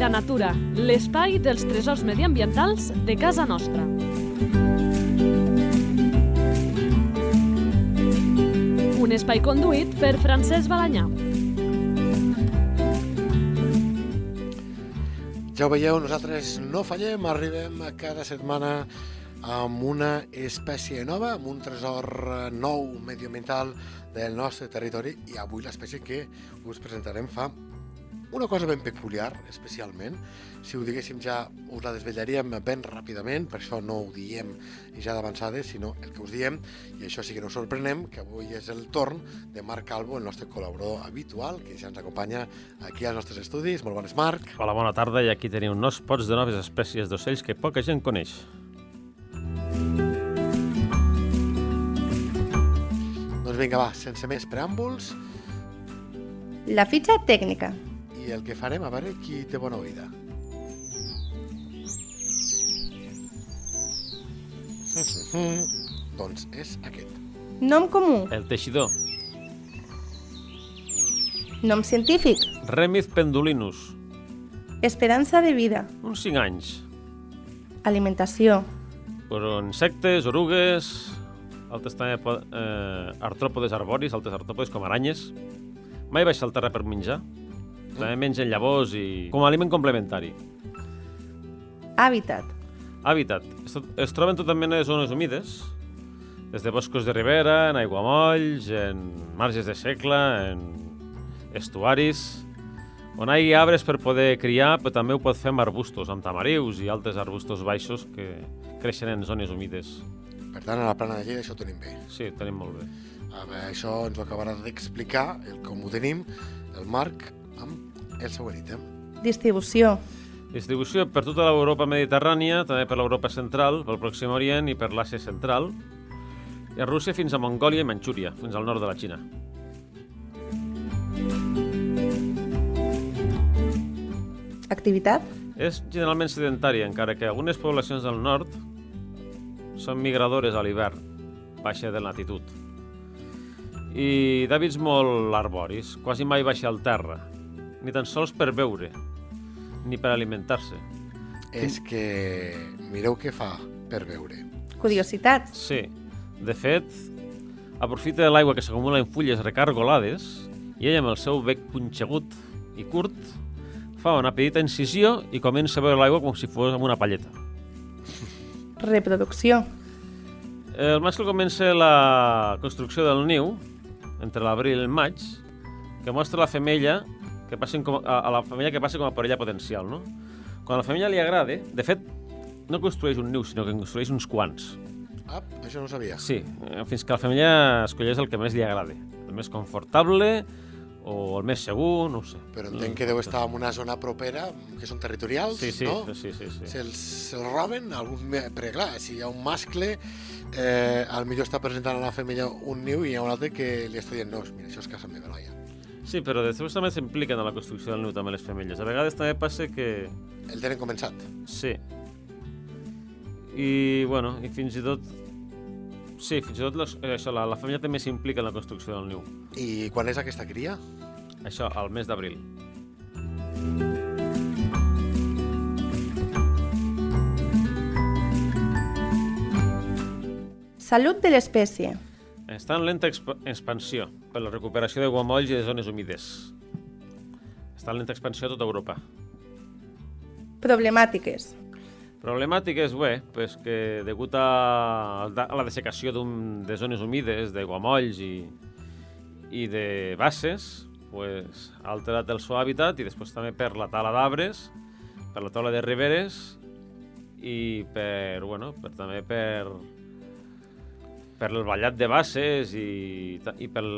Vida Natura, l'espai dels tresors mediambientals de casa nostra. Un espai conduït per Francesc Balanyà. Ja ho veieu, nosaltres no fallem, arribem cada setmana amb una espècie nova, amb un tresor nou medioambiental del nostre territori i avui l'espècie que us presentarem fa una cosa ben peculiar, especialment. Si ho diguéssim ja us la desvetllaríem ben ràpidament, per això no ho diem ja d'avançades, sinó el que us diem, i això sí que no us sorprenem, que avui és el torn de Marc Calvo, el nostre col·laborador habitual, que ja ens acompanya aquí als nostres estudis. Molt bones, Marc. Hola, bona tarda, i aquí teniu nous pots de noves espècies d'ocells que poca gent coneix. Doncs vinga, va, sense més preàmbuls, La fitxa tècnica. I el que farem, a veure qui té bona oïda. doncs és aquest. Nom comú. El teixidor, Nom científic. Remith pendulinus, Esperança de vida. uns 5 anys. Alimentació. Però insectes, orugues, altres també eh, artròpodes arboris, altres artròpodes com aranyes. Mai baixa al terra per menjar. També mengen llavors i... com a aliment complementari. Hàbitat. Hàbitat. Es, tot- es troben tota mena de zones humides, des de boscos de ribera, en aiguamolls, en marges de segle, en estuaris, on hi ha arbres per poder criar, però també ho pot fer amb arbustos, amb tamarius i altres arbustos baixos que creixen en zones humides. Per tant, a la plana de Lleida això ho tenim bé. Sí, ho tenim molt bé. A veure, això ens ho acabarà d'explicar, el com ho tenim, el Marc, amb el següent ítem. Distribució. Distribució per tota l'Europa mediterrània, també per l'Europa central, pel Pròxim Orient i per l'Àsia central, i a Rússia fins a Mongòlia i Manxúria, fins al nord de la Xina. Activitat. És generalment sedentària, encara que algunes poblacions del nord són migradores a l'hivern, baixa de latitud. I d'hàbits molt arboris, quasi mai baixa al terra, ni tan sols per beure, ni per alimentar-se. És que mireu què fa per veure. Curiositats. Sí, de fet, aprofita l'aigua que s'acumula en fulles recargolades i ella amb el seu bec punxegut i curt fa una petita incisió i comença a veure l'aigua com si fos amb una palleta. Reproducció. El mascle comença la construcció del niu entre l'abril i el maig, que mostra la femella que passen com, a, a la femella que passa com a parella potencial, no? Quan a la femella li agrada, de fet, no construeix un niu, sinó que en construeix uns quants. Ah, això no ho sabia. Sí, eh, fins que la femella escolleix el que més li agrada. El més confortable o el més segur, no ho sé. Però entenc que deu estar en una zona propera, que són territorials, Sí, sí, no? sí, sí, sí. Se'ls se roben, algun... perquè clar, si hi ha un mascle, eh, al millor està presentant a la femella un niu i hi ha un altre que li està dient no, mira, això és casa meva, noia. Sí, però després també s'impliquen en la construcció del niu també les femelles. A vegades també passa que El tenen començat. Sí. I, bueno, i fins i tot... Sí, fins i tot les, això, la, la família també s'implica en la construcció del niu. I quan és aquesta cria? Això, al mes d'abril. Salut de l'espècie. Està en lenta exp expansió per la recuperació de guamolls i de zones humides. Està en lenta expansió a tota Europa. Problemàtiques. Problemàtiques, bé, pues que degut a, a la dessecació de zones humides, de guamolls i, i de basses, pues, ha alterat el seu hàbitat i després també per la tala d'arbres, per la tala de riberes i per, bueno, per, també per, per el ballat de basses i, i pel,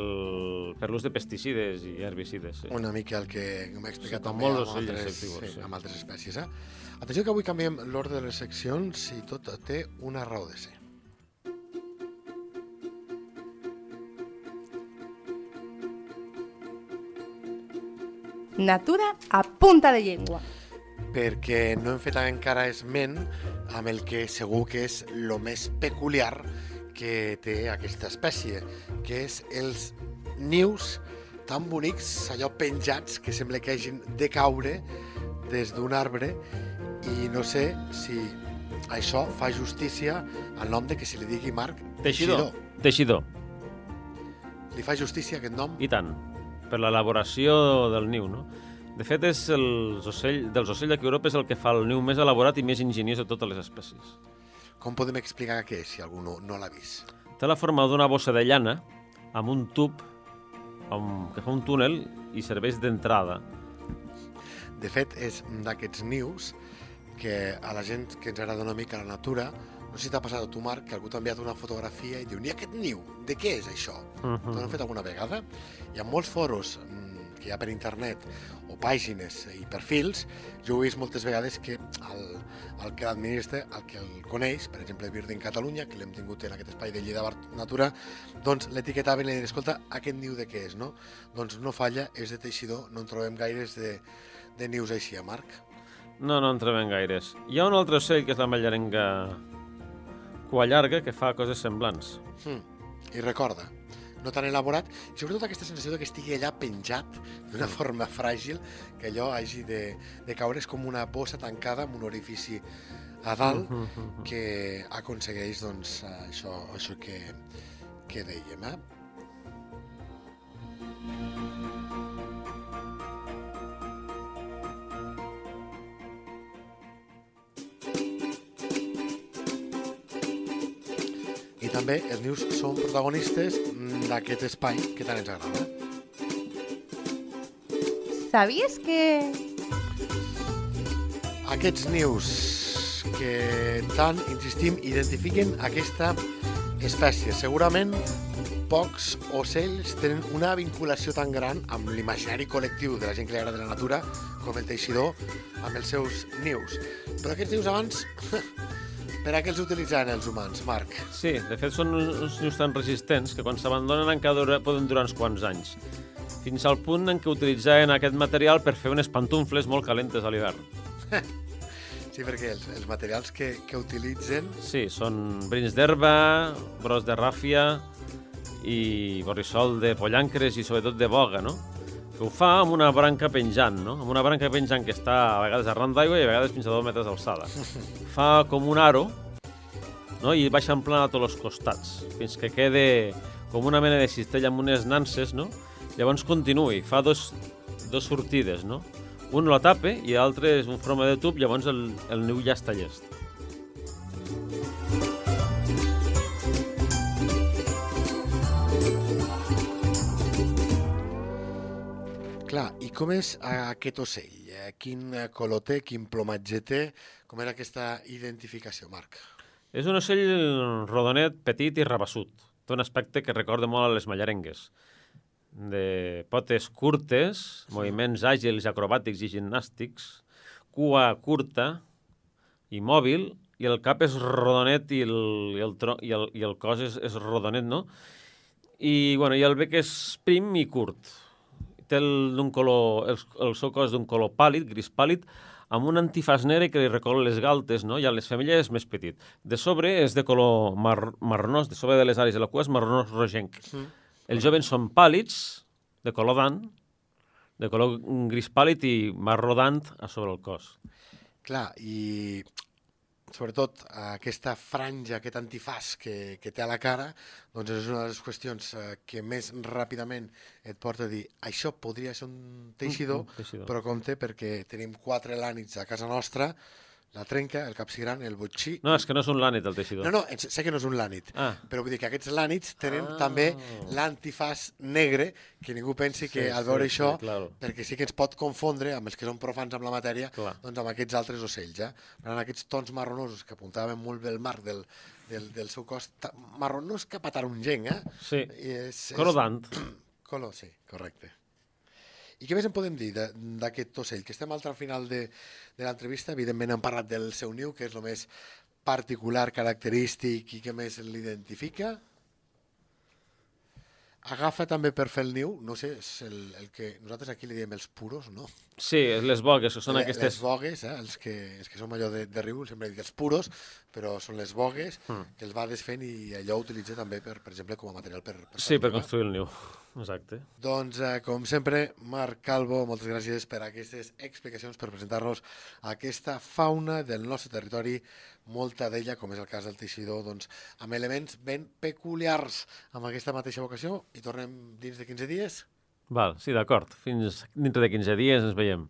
per l'ús de pesticides i herbicides. Sí. Una mica el que m'ha explicat Sí, també amb altres, sí, sí. amb altres espècies. Eh? Atenció que avui canviem l'ordre de les seccions i tot té una raó de ser. Natura a punta de llengua. perquè no hem fet encara esment amb el que segur que és el més peculiar que té aquesta espècie, que és els nius tan bonics, allò penjats, que sembla que hagin de caure des d'un arbre i no sé si això fa justícia al nom de que se li digui Marc Teixidor. Teixidor, Li fa justícia aquest nom? i tant, per l'elaboració del niu, no? De fet, és els ocell, dels ocells d'aquí Europa és el que fa el niu més elaborat i més ingeniós de totes les espècies. Com podem explicar què és, si algú no, no l'ha vist? Té la forma d'una bossa de llana amb un tub amb, que fa un túnel i serveix d'entrada. De fet, és d'aquests nius que a la gent que ens agrada una mica la natura, no sé si t'ha passat a tu, Marc, que algú t'ha enviat una fotografia i diu, ni aquest niu, de què és això? Uh T'ho -huh. han fet alguna vegada? Hi ha molts foros mm, que hi ha per internet o pàgines i perfils, jo he vist moltes vegades que el, el que l'administra, el que el coneix, per exemple Birding Catalunya, que l'hem tingut en aquest espai de Lleida Bar Natura, doncs l'etiquetaven i escolta, aquest niu de què és, no? Doncs no falla, és de teixidor, no en trobem gaires de, de nius així, a Marc. No, no en trobem gaires. Hi ha un altre ocell, que és la mallarenga cua llarga, que fa coses semblants. Hmm. I recorda, no tan elaborat, i sobretot aquesta sensació de que estigui allà penjat d'una forma fràgil, que allò hagi de, de caure, és com una bossa tancada amb un orifici a dalt que aconsegueix doncs, això, això que, que dèiem. Eh? També els nius són protagonistes d'aquest espai que tant ens agrada. ¿Sabías que Aquests nius que tant insistim identifiquen aquesta espècie. Segurament pocs ocells tenen una vinculació tan gran amb l'imaginari col·lectiu de la gent que li agrada la natura com el teixidor amb els seus nius. Però aquests nius abans, per a què els utilitzaven els humans, Marc? Sí, de fet són uns nius tan resistents que quan s'abandonen encara dura, poden durar uns quants anys. Fins al punt en què utilitzaven aquest material per fer unes pantufles molt calentes a l'hivern. Sí, perquè els, els materials que, que utilitzen Sí, són brins d'herba, bros de ràfia i borrissol de pollancres i sobretot de boga, no? Que ho fa amb una branca penjant, no? Amb una branca penjant que està a vegades arran d'aigua i a vegades fins a dos metres d'alçada. Fa com un aro, no? I baixa en plana a tots els costats, fins que quede com una mena de cistella amb unes nanses, no? Llavors continuï, fa dos, dos sortides, no? Un la tape i l'altre és un forma de tub, llavors el, el niu ja està llest. Clar, i com és eh, aquest ocell? Eh, Quin eh, color té, quin plomatge té? Com era aquesta identificació, Marc? És un ocell rodonet, petit i rabassut. Té un aspecte que recorda molt a les mallarengues. De potes curtes, moviments àgils, acrobàtics i gimnàstics, cua curta i mòbil, i el cap és rodonet i el, i el, tro, i el, i el cos és, és rodonet, no? I, bueno, i el bec és prim i curt. Té el, d'un color, el, el seu cos d'un color pàl·lid, gris pàl·lid, amb un antifàs negre que li recorda les galtes, no? i a les femelles és més petit. De sobre és de color mar marronós, de sobre de les àrees de la cua és marronós rogenc. Mm. Els jovens són pàl·lids, de color d'ant, de color gris pàl·lid i marró d'ant a sobre el cos. Clar, i sobretot aquesta franja, aquest antifàs que, que té a la cara, doncs és una de les qüestions eh, que més ràpidament et porta a dir això podria ser un teixidor, Mm, mm, teixidor. però compte perquè tenim quatre lànits a casa nostra, la trenca, el capsigran, el botxí... No, és que no és un lànit, el teixidor. no, no, en- sé que no és un lànit, Ah, però vull dir que aquests lànits tenen Ah. també l'antifàs negre, que ningú pensi que Sí, al veure sí, això, sí, claro. perquè sí que ens pot confondre amb els que són profans amb la matèria, Clar. doncs amb aquests altres ocells. Eh? Tant, aquests tons marronosos que apuntaven molt bé el marc del, del, del seu cos, marronós cap a tarongenc, eh? sí. És, d'ant. Color, sí, correcte. I què més en podem dir d'aquest ocell? Que estem al final de, de l'entrevista, evidentment hem parlat del seu niu, que és el més particular, característic i que més l'identifica. Agafa també per fer el niu, no sé, és el, el que nosaltres aquí li diem els puros, no? Sí, les bogues, que són aquestes... Les bogues, eh? els, que, els que som allò de, de riu, sempre dic els puros, però són les bogues que els va desfent i allò ho utilitza també, per, per exemple, com a material per... per Sí, per construir el niu. Exacte. Doncs, eh, com sempre, Marc Calvo, moltes gràcies per aquestes explicacions, per presentar-nos aquesta fauna del nostre territori, molta d'ella, com és el cas del teixidor, doncs, amb elements ben peculiars amb aquesta mateixa vocació, i tornem dins de 15 dies. Val, sí, d'acord. Fins dintre de 15 dies ens veiem.